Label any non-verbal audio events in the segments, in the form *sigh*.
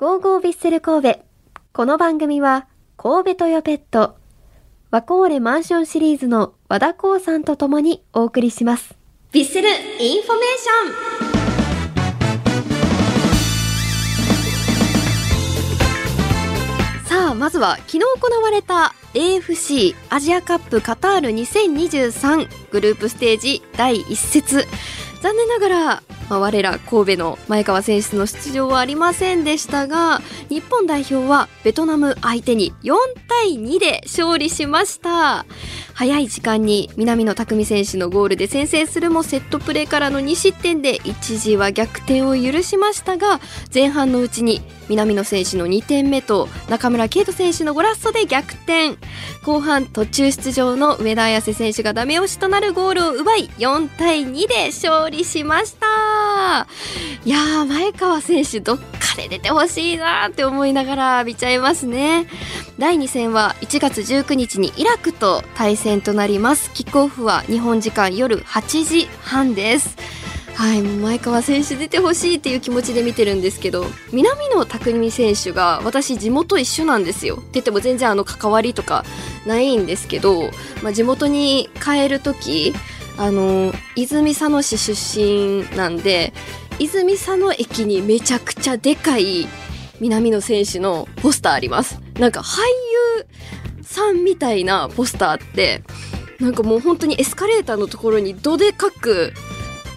ゴーゴーヴィッセル神戸。この番組は、神戸トヨペット、ワコーレマンションシリーズの和田興産と共にお送りします。ヴィッセルインフォメーションさあ、まずは昨日行われた AFC アジアカップカタール2023グループステージ第1節。残念ながら、まあ、我ら神戸の前川選手の出場はありませんでしたが日本代表はベトナム相手に4対2で勝利しました。早い時間に南野拓実選手のゴールで先制するもセットプレーからの2失点で一時は逆転を許しましたが前半のうちに南野選手の2点目と中村敬斗選手のゴラッソで逆転。後半途中出場の上田綺世選手がダメ押しとなるゴールを奪い4対2で勝利しました。いやー前川選手どっかで出てほしいなって思いながら見ちゃいますね。第2戦は1月19日にイラクと対戦となります。キックオフは日本時間夜8時半です。はい、もう前川選手出てほしいっていう気持ちで見てるんですけど南野拓実選手が私地元一緒なんですよ。って言っても全然あの関わりとかないんですけど、まあ、地元に帰る時あの泉佐野市出身なんで泉佐野駅にめちゃくちゃでかい南野選手のポスターあります。なんか俳優さんみたいなポスターってなんかもう本当にエスカレーターのところにどでかく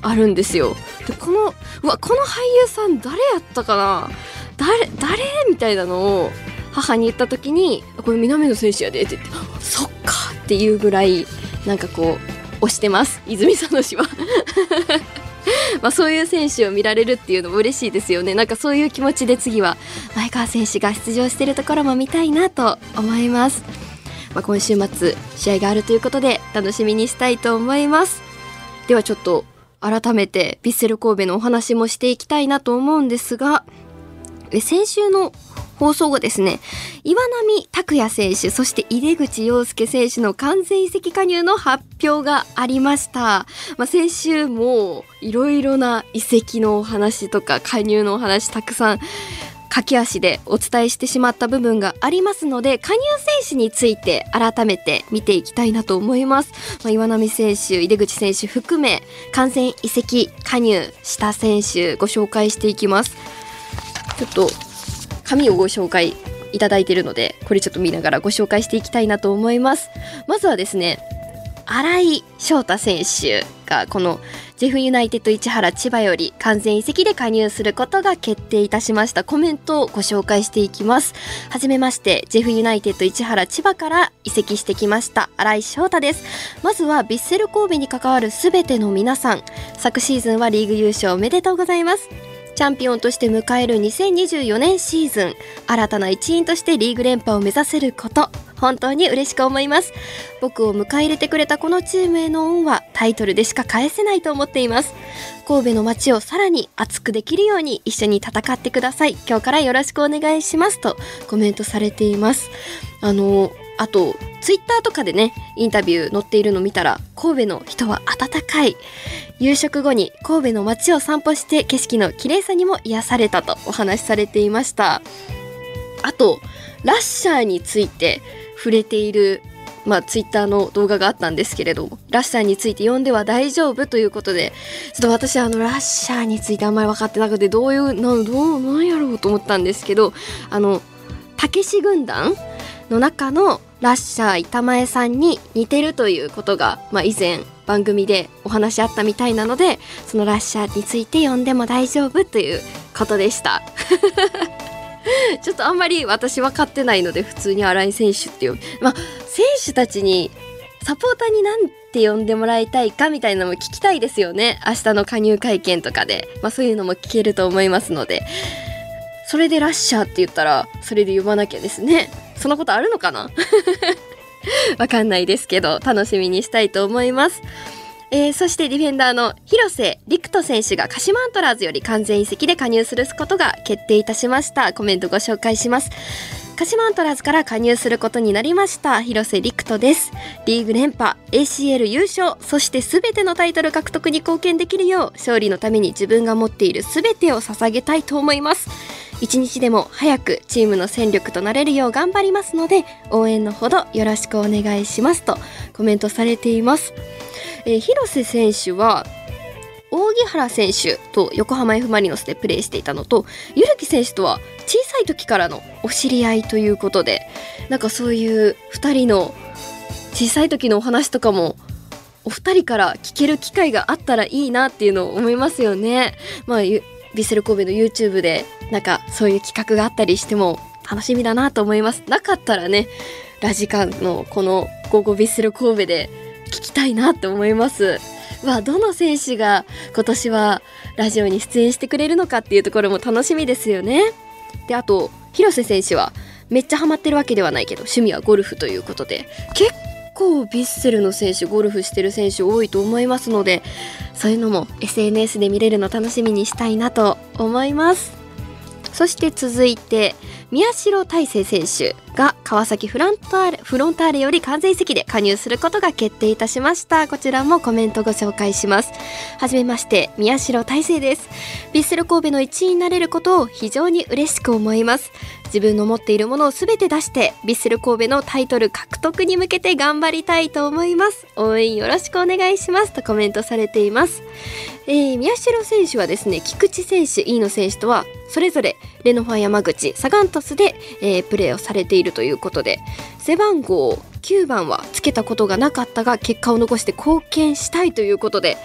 あるんですよ。でこのうわこの俳優さん誰やったかな？誰誰みたいなのを母に言った時に「これ南野選手やで」って言って「そっか」っていうぐらいなんかこう推してます。泉佐野市は。*laughs* まあそういう選手を見られるっていうのも嬉しいですよね。なんかそういう気持ちで次は前川選手が出場してるところも見たいなと思います、まあ、今週末試合があるということで楽しみにしたいと思います。ではちょっと改めてヴィッセル神戸のお話もしていきたいなと思うんですがえ先週の放送後ですね。岩波拓也選手そして井出口洋介選手の完全移籍加入の発表がありました、まあ、先週もいろいろな移籍のお話とか加入のお話たくさん駆け足でお伝えしてしまった部分がありますので加入選手について改めて見ていきたいなと思います、まあ、岩波選手井出口選手含め完全移籍加入した選手ご紹介していきます。ちょっと紙をご紹介いただいているのでこれちょっと見ながらご紹介していきたいなと思います。まずはですね新井翔太選手がこのジェフユナイテッド市原千葉より完全移籍で加入することが決定いたしました。コメントをご紹介していきます。はじめましてジェフユナイテッド市原千葉から移籍してきました新井翔太です。まずはヴィッセル神戸に関わるすべての皆さん。昨シーズンはリーグ優勝おめでとうございます。チャンピオンとして迎える2024年シーズン。新たな一員としてリーグ連覇を目指せること。本当に嬉しく思います。僕を迎え入れてくれたこのチームへの恩はタイトルでしか返せないと思っています。神戸の街をさらに熱くできるように一緒に戦ってください。今日からよろしくお願いしますとコメントされています。あのあとツイッターとかでねインタビュー載っているの見たら神戸の人は温かい。夕食後に神戸の街を散歩して景色の綺麗さにも癒されたとお話しされていました。あとラッシャーについて触れているまあ、ツイッターの動画があったんですけれどもラッシャーについて読んでは大丈夫ということでちょっと私あのラッシャーについてあんまり分かってなくてどういうなどうなんやろうと思ったんですけどあのたけし軍団の中のラッシャー板前さんに似てるということが、まあ、以前番組でお話あったみたいなのでそのラッシャーについて読んでも大丈夫ということでした。*laughs* ちょっとあんまり私分かってないので普通に新井選手っていう。まあ選手たちにサポーターになんて呼んでもらいたいかみたいなのも聞きたいですよね。明日の加入会見とかで、まあ、そういうのも聞けると思いますので。それでラッシャーって言ったらそれで呼ばなきゃですね。そんなことあるのかな？*laughs* わかんないですけど楽しみにしたいと思います。えーそしてディフェンダーの広瀬陸斗選手が鹿島アントラーズより完全移籍で加入することが決定いたしました。コメントご紹介します。鹿島アントラーズから加入することになりました。広瀬陸斗です。リーグ連覇 ACL 優勝そして全てのタイトル獲得に貢献できるよう勝利のために自分が持っている全てを捧げたいと思います。一日でも早くチームの戦力となれるよう頑張りますので応援のほどよろしくお願いしますとコメントされています、えー、広瀬選手は扇原選手と横浜 F・ マリノスでプレーしていたのとゆるき選手とは小さい時からのお知り合いということでなんかそういう2人の小さい時のお話とかもお二人から聞ける機会があったらいいなっていうのを思いますよね。まあ、ヴィセル神戸の YouTube でなんかそういう企画があったりしても楽しみだなと思います。なかったらね、ラジカンのこの午後ヴィッセル神戸で聞きたいなって思います。はどの選手が今年はラジオに出演してくれるのかっていうところも楽しみですよね。であと広瀬選手はめっちゃハマってるわけではないけど趣味はゴルフということで結構ヴィッセルの選手ゴルフしてる選手多いと思いますのでそういうのも SNS で見れるの楽しみにしたいなと思います。そして続いて宮代大成選手。が川崎フロンターレフロンターレより完全移籍で加入することが決定いたしました。こちらもコメントご紹介します。はじめまして宮代大成です。ヴィッセル神戸の一員になれることを非常に嬉しく思います。自分の持っているものを全て出してヴィッセル神戸のタイトル獲得に向けて頑張りたいと思います。応援よろしくお願いします。とコメントされています。えー、宮代選手はですね菊池選手飯野選手とはそれぞれレノファ山口サガン鳥栖で、えー、プレーをされているいるということで背番号9番はつけたことがなかったが結果を残して貢献したいということで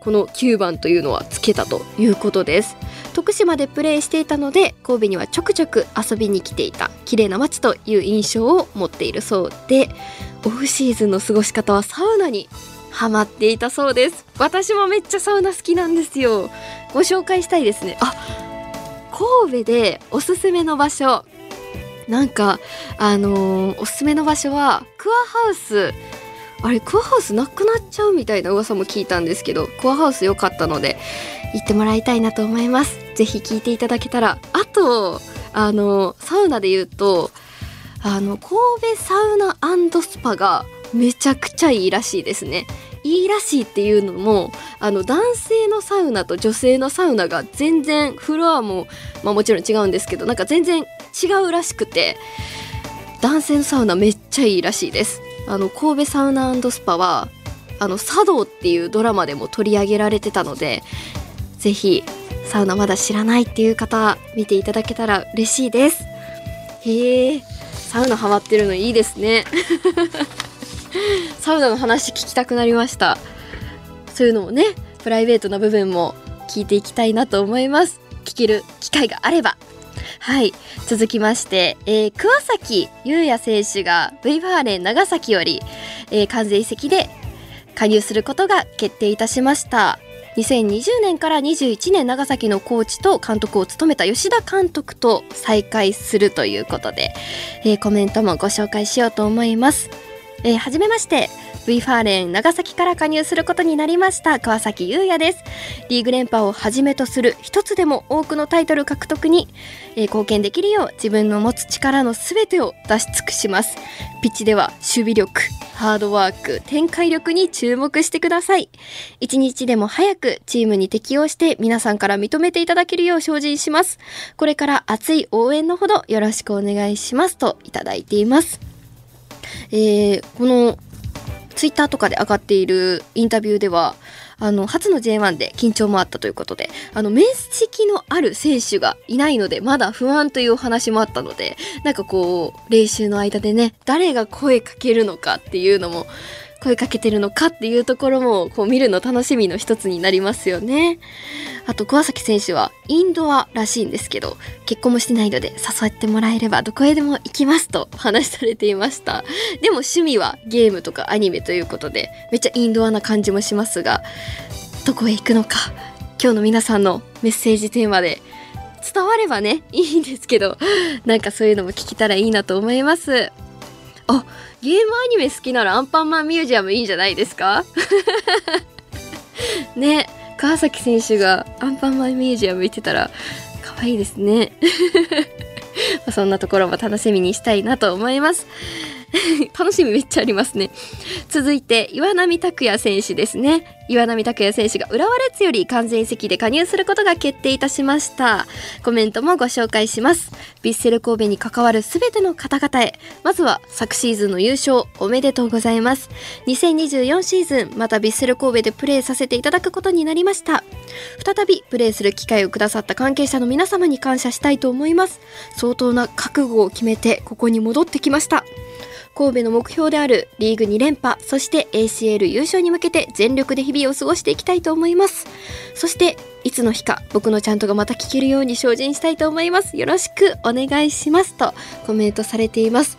この9番というのはつけたということです。徳島でプレーしていたので神戸にはちょくちょく遊びに来ていた綺麗な街という印象を持っているそうでオフシーズンの過ごし方はサウナにハマっていたそうです。私もめっちゃサウナ好きなんですよ。ご紹介したいですね。あ神戸でおすすめの場所。なんかあのー、おすすめの場所はクアハウス。あれクアハウスなくなっちゃうみたいな噂も聞いたんですけどクアハウス良かったので行ってもらいたいなと思います。ぜひ聞いていただけたら。あとあのサウナで言うとあの神戸サウナスパがめちゃくちゃいいらしいですね。いいらしいっていうのもあの男性のサウナと女性のサウナが全然フロアも、まあ、もちろん違うんですけどなんか全然違うらしくて男性のサウナめっちゃいいらしいですあの神戸サウナスパはあの茶道っていうドラマでも取り上げられてたのでぜひサウナまだ知らないっていう方見ていただけたら嬉しいです。へえサウナハマってるのいいですね。サウナの話聞きたくなりました。そういうのもねプライベートな部分も聞いていきたいなと思います。聞ける機会があれば。はい。続きまして、えー、桑崎優也選手が V ファーレン長崎より、えー、完全移籍で加入することが決定いたしました。2020年から21年長崎のコーチと監督を務めた吉田監督と再会するということで、えー、コメントもご紹介しようと思います。えー、はじめまして。V ファーレン長崎から加入することになりました。川崎優也です。リーグ連覇をはじめとする一つでも多くのタイトル獲得に、えー、貢献できるよう自分の持つ力のすべてを出し尽くします。ピッチでは守備力ハードワーク展開力に注目してください。一日でも早くチームに適応して皆さんから認めていただけるよう精進します。これから熱い応援のほどよろしくお願いします。といただいています。えー、このツイッターとかで上がっているインタビューではあの初の J1 で緊張もあったということであの面識のある選手がいないのでまだ不安というお話もあったのでなんかこう練習の間でね誰が声かけるのかっていうのも声かけてるのかっていうところもこう見るの楽しみの一つになりますよね。あと桑崎選手はインドアらしいんですけど結婚もしてないので誘ってもらえればどこへでも行きますとお話しされていました。でも趣味はゲームとかアニメということでめっちゃインドアな感じもしますがどこへ行くのか。今日の皆さんのメッセージテーマで伝わればねいいんですけどなんかそういうのも聞けたらいいなと思います。あゲームアニメ好きならアンパンマンミュージアムいいんじゃないですか？*laughs* ね川崎選手がアンパンマンミュージアム行ってたら可愛いですね。*laughs* そんなところも楽しみにしたいなと思います。*laughs* 楽しみめっちゃありますね。続いて岩波拓也選手ですね。岩波拓也選手が浦和レッズより完全移籍で加入することが決定いたしました。コメントもご紹介します。ヴィッセル神戸に関わるすべての方々へ。まずは昨シーズンの優勝おめでとうございます。2024シーズンまたヴィッセル神戸でプレーさせていただくことになりました。再びプレーする機会をくださった関係者の皆様に感謝したいと思います。相当な覚悟を決めてここに戻ってきました。神戸の目標であるリーグ2連覇そして ACL 優勝に向けて全力で日々を過ごしていきたいと思います。そしていつの日か僕のちゃんとがまた聞けるように精進したいと思います。よろしくお願いします。とコメントされています。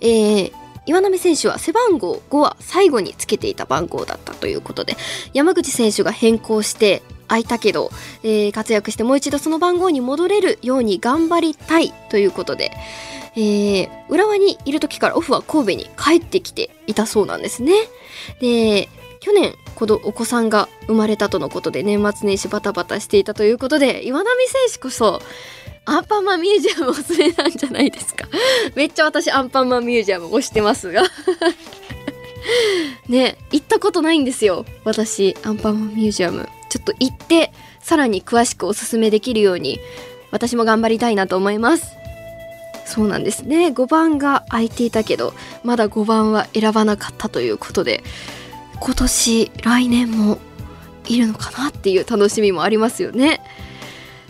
えー岩波選手は背番号5は最後につけていた番号だったということで山口選手が変更して空いたけど、えー、活躍してもう一度その番号に戻れるように頑張りたいということで、えー、浦和にいる時からオフは神戸に帰ってきていたそうなんですね。で去年このお子さんが生まれたとのことで年末年始バタバタしていたということで岩波選手こそアンパンマンミュージアムおすすめなんじゃないですか。めっちゃ私アンパンマンミュージアム推してますが。*laughs* ね行ったことないんですよ私アンパンマンミュージアム。ちょっと行ってさらに詳しくおすすめできるように私も頑張りたいなと思います。そうなんですね。5番が空いていたけどまだ5番は選ばなかったということで今年来年もいるのかなっていう楽しみもありますよね。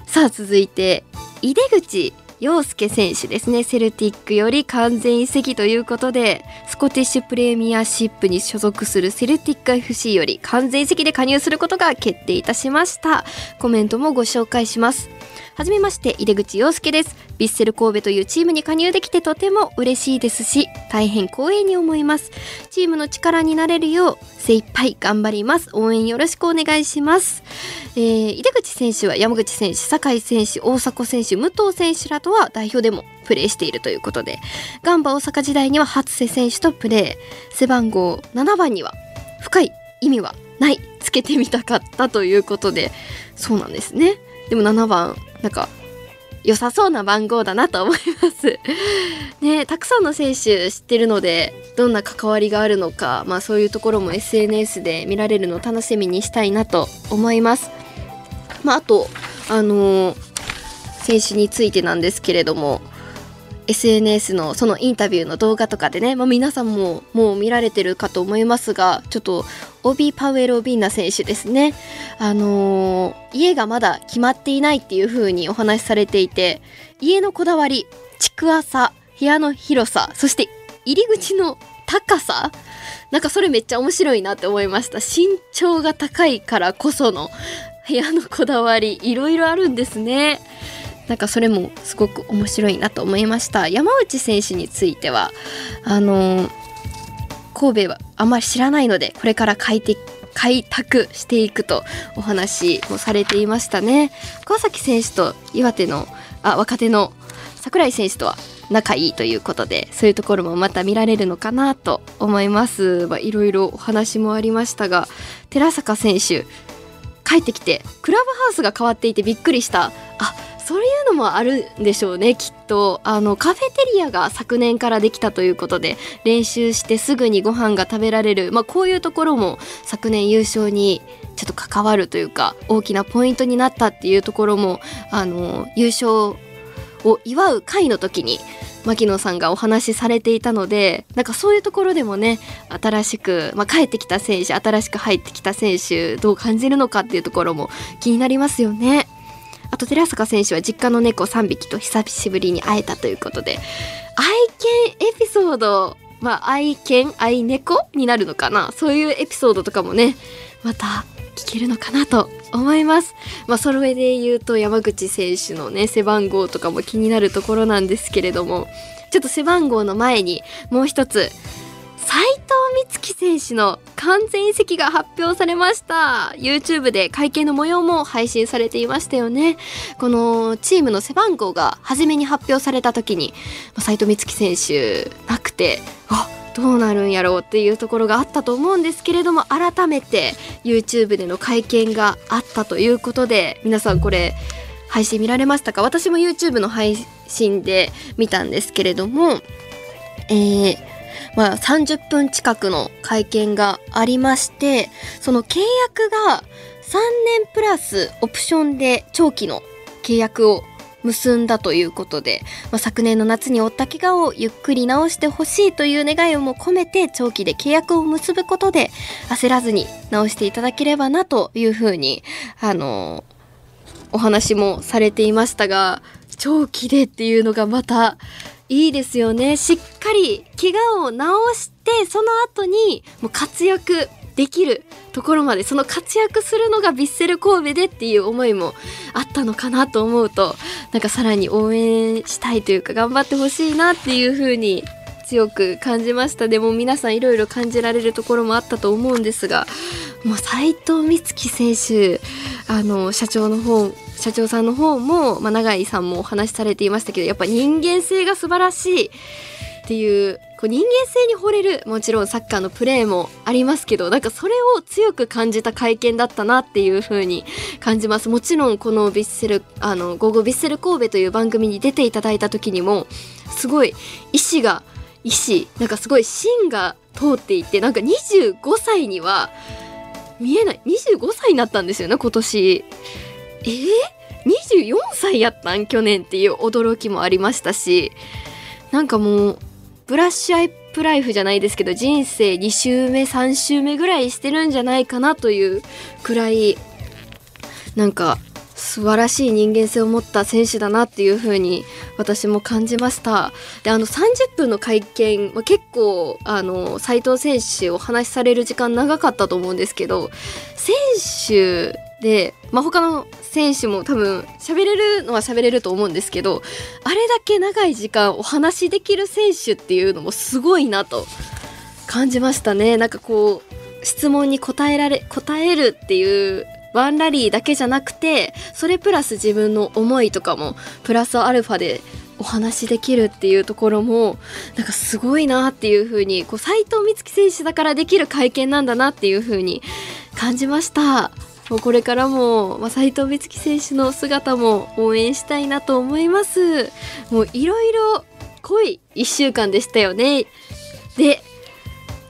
さあ続いて井出口。陽介選手ですね。セルティックより完全移籍ということでスコティッシュプレミアシップに所属するセルティック FC より完全移籍で加入することが決定いたしました。コメントもご紹介します。はじめまして井出口洋介です。ヴィッセル神戸というチームに加入できてとても嬉しいですし大変光栄に思います。チームの力になれるよう精一杯頑張ります。応援よろしくお願いします、えー、井出口選手は山口選手酒井選手大迫選手武藤選手らとは代表でもプレーしているということでガンバ大阪時代には初瀬選手とプレー。背番号7番には深い意味はない。つけてみたかったということでそうなんですね。でも7番なんか良さそうな番号だなと思います *laughs* ねたくさんの選手知ってるのでどんな関わりがあるのか、まあ、そういうところも SNS で見られるのを楽しみにしたいなと思います。まあ、あと、あのー、選手についてなんですけれども SNS のそのインタビューの動画とかでね、まあ、皆さんももう見られてるかと思いますがちょっとオビ・パウエル・オビンナ選手ですね。あのー、家がまだ決まっていないっていう風にお話しされていて家のこだわり築浅部屋の広さそして入り口の高さなんかそれめっちゃ面白いなって思いました。身長が高いからこその部屋のこだわりいろいろあるんですね。なんかそれもすごく面白いなと思いました。山内選手についてはあの神戸はあまり知らないのでこれから開拓していくとお話もされていましたね。川崎選手と岩手のあ若手の櫻井選手とは仲いいということでそういうところもまた見られるのかなと思います。いろいろお話もありましたが寺坂選手帰ってきてクラブハウスが変わっていてびっくりした。あそういうのもあるんでしょうねきっとあのカフェテリアが昨年からできたということで練習してすぐにご飯が食べられる、まあ、こういうところも昨年優勝にちょっと関わるというか大きなポイントになったっていうところもあの優勝を祝う会の時に牧野さんがお話しされていたのでなんかそういうところでもね新しく、まあ、帰ってきた選手新しく入ってきた選手どう感じるのかっていうところも気になりますよね。あと寺坂選手は実家の猫3匹と久しぶりに会えたということで愛犬エピソードまあ愛犬愛猫になるのかな？そういうエピソードとかもねまた聞けるのかなと思います。まあ、それで言うと山口選手のね背番号とかも気になるところなんですけれどもちょっと背番号の前にもう一つ選手の完全移籍が発表されました。YouTube で会見の模様も配信されていましたよね。このチームの背番号が初めに発表された時に斉藤美月選手なくてあどうなるんやろうっていうところがあったと思うんですけれども改めて YouTube での会見があったということで皆さんこれ配信見られましたか？私も YouTube の配信で見たんですけれどもえー、まあ、30分近くの会見がありましてその契約が3年プラスオプションで長期の契約を結んだということで、まあ、昨年の夏に負った怪我をゆっくり治してほしいという願いをも込めて長期で契約を結ぶことで焦らずに治していただければなというふうにあのお話もされていましたが長期でっていうのがまたいいですよね。しっかり怪我を治してその後にもう活躍できるところまでその活躍するのがヴィッセル神戸でっていう思いもあったのかなと思うとなんかさらに応援したいというか頑張ってほしいなっていう風に強く感じました。でも皆さんいろいろ感じられるところもあったと思うんですがもう斉藤美月選手あの社長の方社長さんの方も、まあ、永井さんもお話しされていましたけどやっぱ人間性が素晴らしいっていうこう人間性に惚れるもちろんサッカーのプレーもありますけどなんかそれを強く感じた会見だったなっていう風に感じます。もちろんこのヴィッセルあの午後ヴィッセル神戸という番組に出ていただいた時にもすごい意志が意志なんかすごい芯が通っていてなんか25歳には見えない25歳になったんですよね今年。えー、24歳やったん？去年っていう驚きもありましたし。なんかもうブラッシュアイプライフじゃないですけど人生2周目3周目ぐらいしてるんじゃないかなというくらいなんか素晴らしい人間性を持った選手だなっていう風に私も感じました。であの30分の会見、まあ、結構あの斉藤選手お話しされる時間長かったと思うんですけど選手で、まあ、他の選手も多分喋れるのは喋れると思うんですけどあれだけ長い時間お話しできる選手っていうのもすごいなと感じましたねなんかこう質問に答えられ答えるっていうワンラリーだけじゃなくてそれプラス自分の思いとかもプラスアルファでお話できるっていうところもなんかすごいなっていう風にこう斉藤美月選手だからできる会見なんだなっていう風に感じました。もうこれからも、まあ、斉藤美月選手の姿も応援したいなと思います。もういろいろ濃い1週間でしたよね。で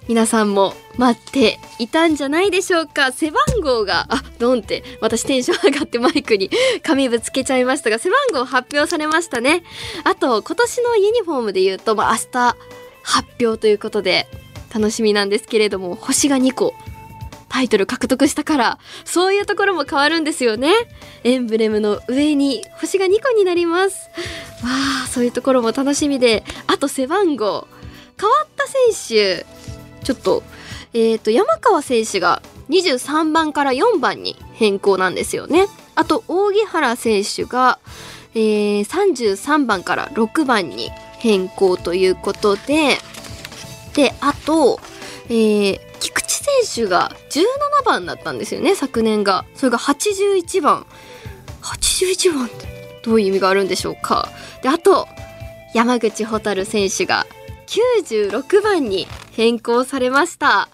皆さんも待っていたんじゃないでしょうか。背番号があドンって私テンション上がってマイクに紙ぶつけちゃいましたが背番号発表されましたね。あと今年のユニフォームで言うと、まあ、明日発表ということで楽しみなんですけれども星が2個。タイトル獲得したからそういうところも変わるんですよね。エンブレムの上に星が2個になります。わあそういうところも楽しみで。あと背番号。変わった選手。ちょっとえっ、ー、と山川選手が23番から4番に変更なんですよね。あと扇原選手が、えー、33番から6番に変更ということで。であと、えー、手が17番だったんですよね昨年が。それが81番。81番ってどういう意味があるんでしょうか。であと山口蛍選手が96番に変更されました。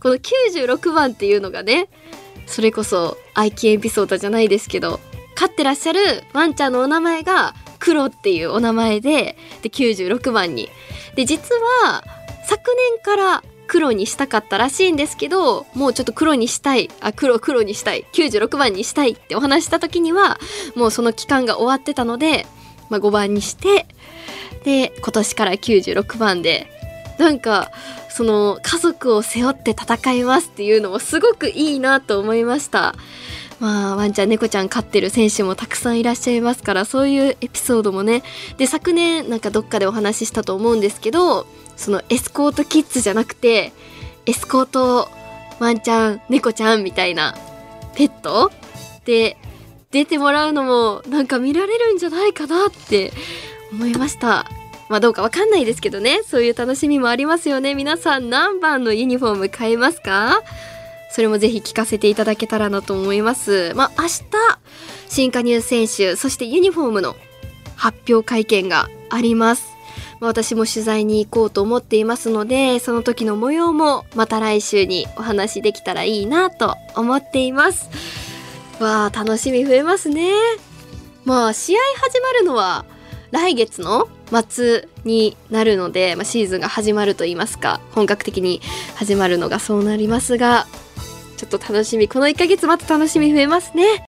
この96番っていうのがねそれこそ愛機エピソードじゃないですけど飼ってらっしゃるワンちゃんのお名前が黒っていうお名前でで96番に。で実は昨年から黒にしたかったらしいんですけどもうちょっと黒にしたいあ黒黒にしたい96番にしたいってお話した時にはもうその期間が終わってたので、まあ、5番にしてで今年から96番でなんかその家族を背負って戦いますっていうのもすごくいいなと思いました。まあ、ワンちゃん猫ちゃん飼ってる選手もたくさんいらっしゃいますからそういうエピソードもねで昨年なんかどっかでお話ししたと思うんですけどそのエスコートキッズじゃなくてエスコートワンちゃん猫ちゃんみたいなペット？で出てもらうのもなんか見られるんじゃないかなって思いました。まあどうかわかんないですけどね。そういう楽しみもありますよね。皆さん何番のユニフォーム買えますか？それもぜひ聞かせていただけたらなと思います。まあ明日新加入選手そしてユニフォームの発表会見があります。私も取材に行こうと思っていますのでその時の模様もまた来週にお話できたらいいなと思っています。わあ楽しみ増えますね。まあ試合始まるのは来月の末になるので、まあ、シーズンが始まると言いますか本格的に始まるのがそうなりますがちょっと楽しみこの1ヶ月また楽しみ増えますね。